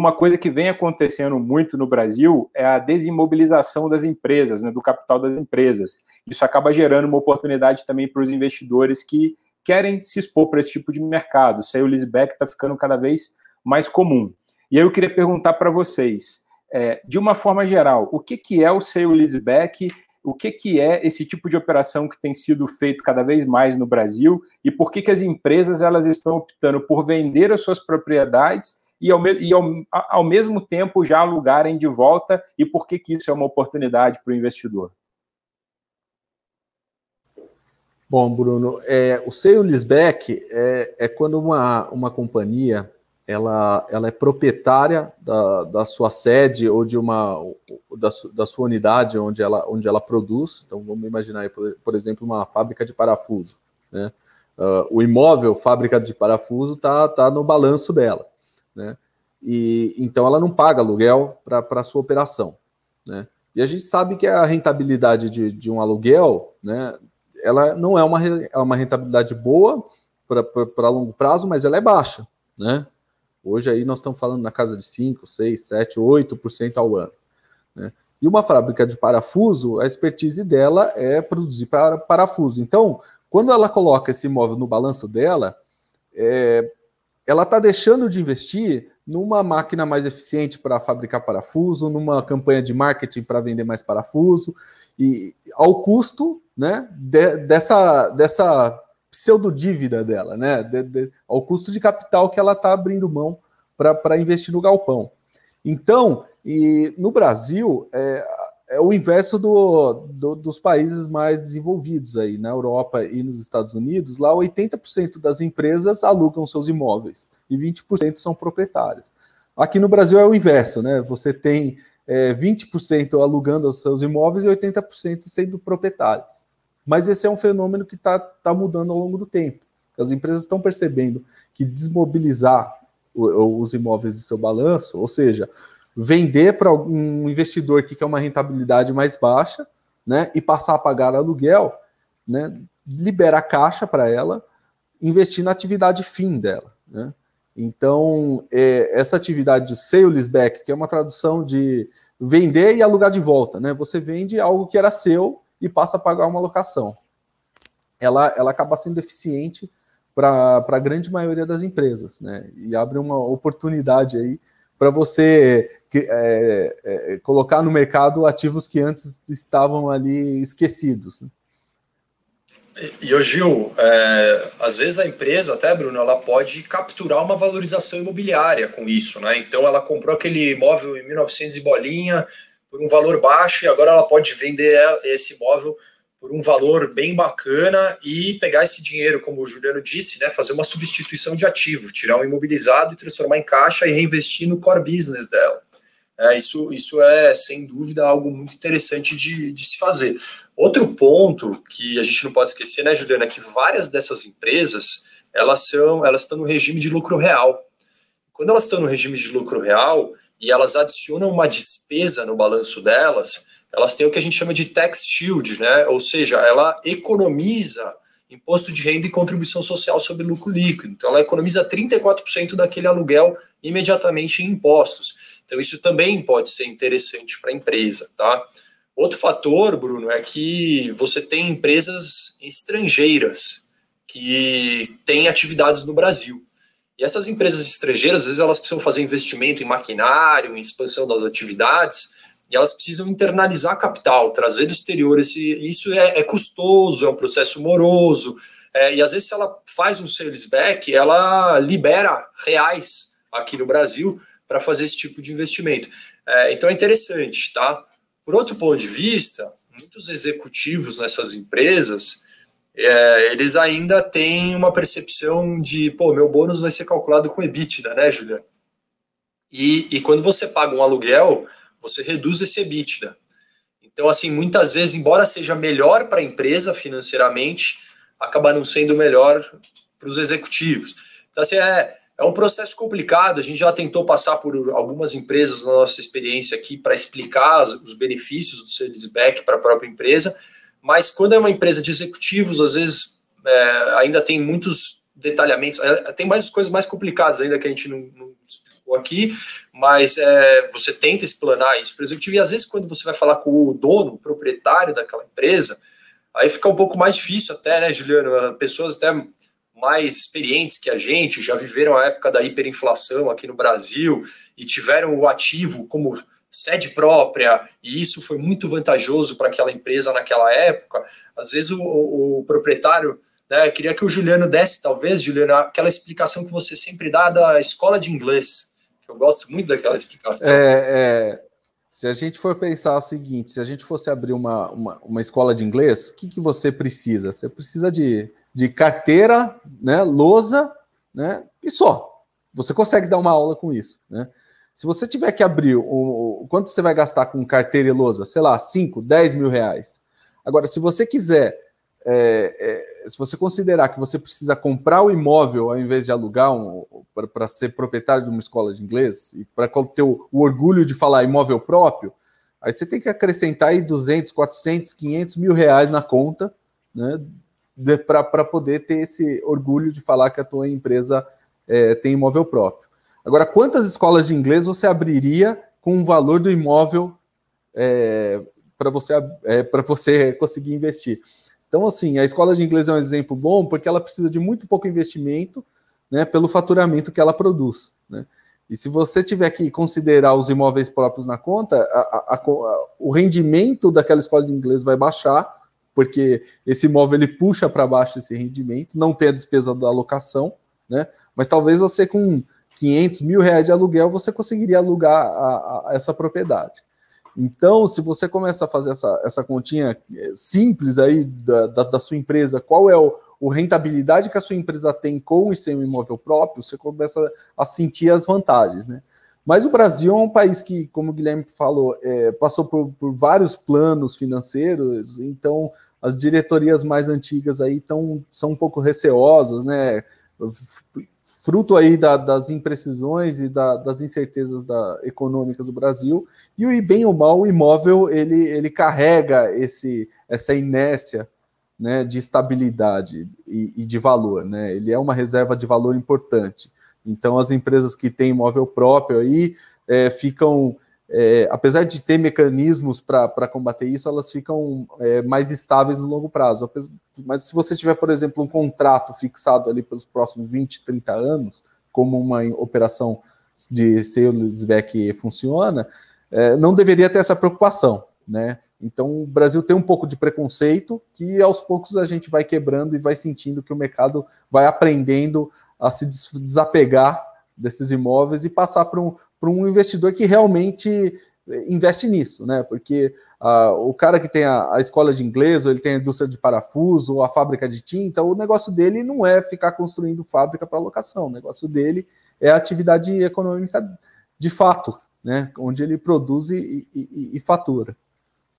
Uma coisa que vem acontecendo muito no Brasil é a desimobilização das empresas, né, do capital das empresas. Isso acaba gerando uma oportunidade também para os investidores que querem se expor para esse tipo de mercado. O sale leaseback está ficando cada vez mais comum. E aí eu queria perguntar para vocês, é, de uma forma geral, o que, que é o sale leaseback o que, que é esse tipo de operação que tem sido feito cada vez mais no Brasil e por que, que as empresas elas estão optando por vender as suas propriedades e, ao, e ao, ao mesmo tempo já alugarem de volta e por que, que isso é uma oportunidade para o investidor? Bom, Bruno, é, o sale leaseback é, é quando uma, uma companhia ela, ela é proprietária da, da sua sede ou de uma da, da sua unidade onde ela, onde ela produz. Então, vamos imaginar, aí, por, por exemplo, uma fábrica de parafuso. Né? Uh, o imóvel, fábrica de parafuso, está tá no balanço dela. Né? E, então, ela não paga aluguel para a sua operação. Né? E a gente sabe que a rentabilidade de, de um aluguel, né, ela não é uma, é uma rentabilidade boa para longo prazo, mas ela é baixa. Né? Hoje aí nós estamos falando na casa de 5, 6, 7, 8% ao ano. Né? E uma fábrica de parafuso, a expertise dela é produzir para, parafuso. Então, quando ela coloca esse imóvel no balanço dela, é, ela está deixando de investir numa máquina mais eficiente para fabricar parafuso, numa campanha de marketing para vender mais parafuso, e ao custo né, de, dessa, dessa pseudo-dívida dela, né? De, de, ao custo de capital que ela está abrindo mão para investir no galpão. Então, e no Brasil, é, é o inverso do, do, dos países mais desenvolvidos aí, na Europa e nos Estados Unidos, lá 80% das empresas alugam seus imóveis e 20% são proprietários. Aqui no Brasil é o inverso, né? Você tem é, 20% alugando os seus imóveis e 80% sendo proprietários. Mas esse é um fenômeno que está tá mudando ao longo do tempo. As empresas estão percebendo que desmobilizar o, os imóveis do seu balanço, ou seja, vender para um investidor que quer uma rentabilidade mais baixa, né, e passar a pagar aluguel, né, libera caixa para ela, investir na atividade fim dela, né? Então, é, essa atividade de sale leaseback, que é uma tradução de vender e alugar de volta, né? Você vende algo que era seu e passa a pagar uma locação. Ela, ela acaba sendo eficiente para a grande maioria das empresas, né? E abre uma oportunidade aí para você é, é, colocar no mercado ativos que antes estavam ali esquecidos. Né? E, o Gil, é, às vezes a empresa, até Bruno, ela pode capturar uma valorização imobiliária com isso, né? Então ela comprou aquele imóvel em 1900 e bolinha, por um valor baixo e agora ela pode vender esse imóvel por um valor bem bacana e pegar esse dinheiro, como o Juliano disse, né, fazer uma substituição de ativo, tirar um imobilizado e transformar em caixa e reinvestir no core business dela. É, isso, isso é, sem dúvida, algo muito interessante de, de se fazer. Outro ponto que a gente não pode esquecer, né, Juliana, é que várias dessas empresas, elas são, elas estão no regime de lucro real. Quando elas estão no regime de lucro real, e elas adicionam uma despesa no balanço delas, elas têm o que a gente chama de tax shield, né? Ou seja, ela economiza imposto de renda e contribuição social sobre lucro líquido. Então, ela economiza 34% daquele aluguel imediatamente em impostos. Então, isso também pode ser interessante para a empresa, tá? Outro fator, Bruno, é que você tem empresas estrangeiras que têm atividades no Brasil. E essas empresas estrangeiras, às vezes, elas precisam fazer investimento em maquinário, em expansão das atividades, e elas precisam internalizar capital, trazer do exterior. Esse, isso é, é custoso, é um processo moroso. É, e às vezes, se ela faz um sales back, ela libera reais aqui no Brasil para fazer esse tipo de investimento. É, então é interessante, tá? Por outro ponto de vista, muitos executivos nessas empresas é, eles ainda têm uma percepção de, pô, meu bônus vai ser calculado com EBITDA, né, Juliano? E, e quando você paga um aluguel, você reduz esse EBITDA. Então, assim, muitas vezes, embora seja melhor para a empresa financeiramente, acaba não sendo melhor para os executivos. Então, assim, é, é um processo complicado. A gente já tentou passar por algumas empresas na nossa experiência aqui para explicar os benefícios do sales back para a própria empresa, mas quando é uma empresa de executivos, às vezes é, ainda tem muitos detalhamentos, é, tem mais coisas mais complicadas ainda que a gente não, não explicou aqui, mas é, você tenta explanar isso para o e às vezes quando você vai falar com o dono, o proprietário daquela empresa, aí fica um pouco mais difícil até, né, Juliano? Pessoas até mais experientes que a gente, já viveram a época da hiperinflação aqui no Brasil e tiveram o ativo como sede própria, e isso foi muito vantajoso para aquela empresa naquela época. Às vezes o, o proprietário né, queria que o Juliano desse, talvez, Juliano, aquela explicação que você sempre dá da escola de inglês. Eu gosto muito daquela explicação. É, é, se a gente for pensar o seguinte, se a gente fosse abrir uma, uma, uma escola de inglês, o que, que você precisa? Você precisa de, de carteira, né, lousa, né, e só. Você consegue dar uma aula com isso, né? Se você tiver que abrir, o, o quanto você vai gastar com carteira e lousa? Sei lá, 5, 10 mil reais. Agora, se você quiser é, é, se você considerar que você precisa comprar o imóvel ao invés de alugar um, para ser proprietário de uma escola de inglês e para ter o, o, orgulho de falar imóvel próprio, aí você tem que acrescentar aí 200, 400, 500 mil reais na conta, né, para poder ter esse orgulho de falar que a tua empresa é, tem imóvel próprio. Agora, quantas escolas de inglês você abriria com o valor do imóvel é, para você, é, você conseguir investir? Então, assim, a escola de inglês é um exemplo bom porque ela precisa de muito pouco investimento, né, pelo faturamento que ela produz, né? E se você tiver que considerar os imóveis próprios na conta, a, a, a, o rendimento daquela escola de inglês vai baixar, porque esse imóvel ele puxa para baixo esse rendimento, não tem a despesa da alocação, né? Mas talvez você com 500 mil reais de aluguel você conseguiria alugar essa propriedade. Então, se você começa a fazer essa, essa continha eh, simples aí da, da, da sua empresa, qual é o, o, rentabilidade que a sua empresa tem com o seu imóvel próprio, você começa a sentir as vantagens, né? Mas o Brasil é um país que, como o Guilherme falou, é, passou por, por, vários planos financeiros, então as diretorias mais antigas aí tão, são um pouco receosas, né? fruto aí da, das imprecisões e da, das incertezas da, econômicas do Brasil, e o bem ou mal, o imóvel ele, ele carrega esse, essa inércia né, de estabilidade e, e, de valor, né? Ele é uma reserva de valor importante. Então, as empresas que têm imóvel próprio aí é, ficam é, apesar de ter mecanismos para combater isso, elas ficam é, mais estáveis no longo prazo. Mas se você tiver, por exemplo, um contrato fixado ali pelos próximos 20, 30 anos, como uma operação de sales back funciona, é, não deveria ter essa preocupação. Né? Então o Brasil tem um pouco de preconceito que aos poucos a gente vai quebrando e vai sentindo que o mercado vai aprendendo a se desapegar desses imóveis e passar para um, um investidor que realmente investe nisso, né? Porque uh, o cara que tem a, a, escola de inglês, ou ele tem a indústria de parafuso, ou a fábrica de tinta, o negócio dele não é ficar construindo fábrica para locação, o negócio dele é a atividade econômica de fato, né? Onde ele produz e, e, e fatura.